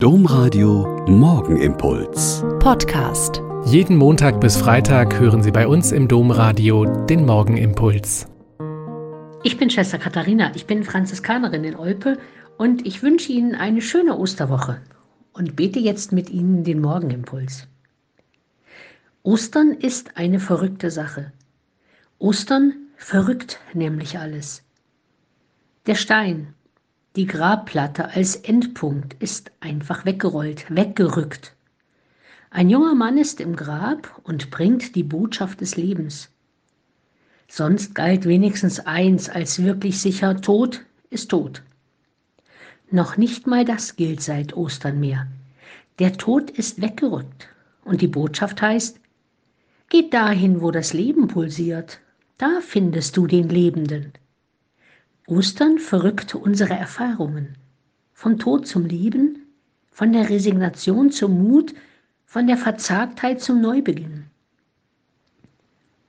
Domradio Morgenimpuls. Podcast. Jeden Montag bis Freitag hören Sie bei uns im Domradio den Morgenimpuls. Ich bin Schwester Katharina, ich bin Franziskanerin in Olpe und ich wünsche Ihnen eine schöne Osterwoche und bete jetzt mit Ihnen den Morgenimpuls. Ostern ist eine verrückte Sache. Ostern verrückt nämlich alles. Der Stein, die Grabplatte als Endpunkt ist einfach weggerollt, weggerückt. Ein junger Mann ist im Grab und bringt die Botschaft des Lebens. Sonst galt wenigstens eins als wirklich sicher, Tod ist tot. Noch nicht mal das gilt seit Ostern mehr. Der Tod ist weggerückt und die Botschaft heißt, Geh dahin, wo das Leben pulsiert, da findest du den Lebenden. Ostern verrückt unsere Erfahrungen. Vom Tod zum Leben, von der Resignation zum Mut, von der Verzagtheit zum Neubeginn.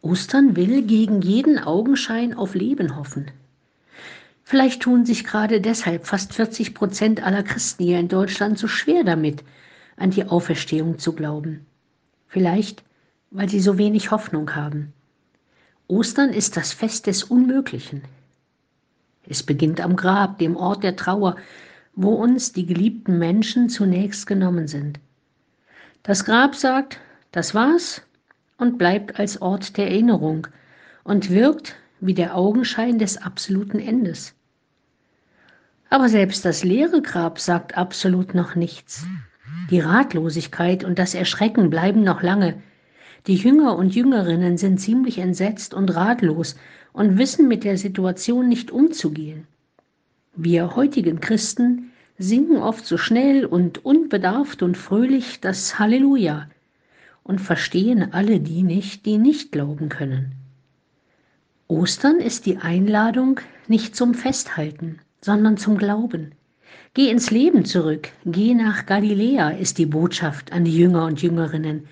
Ostern will gegen jeden Augenschein auf Leben hoffen. Vielleicht tun sich gerade deshalb fast 40 Prozent aller Christen hier in Deutschland so schwer damit, an die Auferstehung zu glauben. Vielleicht, weil sie so wenig Hoffnung haben. Ostern ist das Fest des Unmöglichen. Es beginnt am Grab, dem Ort der Trauer, wo uns die geliebten Menschen zunächst genommen sind. Das Grab sagt, das war's und bleibt als Ort der Erinnerung und wirkt wie der Augenschein des absoluten Endes. Aber selbst das leere Grab sagt absolut noch nichts. Die Ratlosigkeit und das Erschrecken bleiben noch lange. Die Jünger und Jüngerinnen sind ziemlich entsetzt und ratlos und wissen mit der Situation nicht umzugehen. Wir heutigen Christen singen oft so schnell und unbedarft und fröhlich das Halleluja und verstehen alle die nicht, die nicht glauben können. Ostern ist die Einladung nicht zum Festhalten, sondern zum Glauben. Geh ins Leben zurück, geh nach Galiläa ist die Botschaft an die Jünger und Jüngerinnen.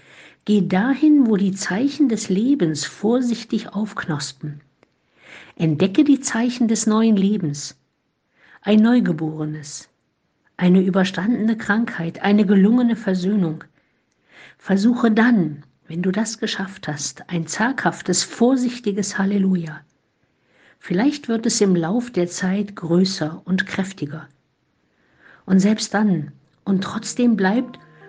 Geh dahin, wo die Zeichen des Lebens vorsichtig aufknospen. Entdecke die Zeichen des neuen Lebens. Ein Neugeborenes, eine überstandene Krankheit, eine gelungene Versöhnung. Versuche dann, wenn du das geschafft hast, ein zaghaftes, vorsichtiges Halleluja. Vielleicht wird es im Lauf der Zeit größer und kräftiger. Und selbst dann, und trotzdem bleibt,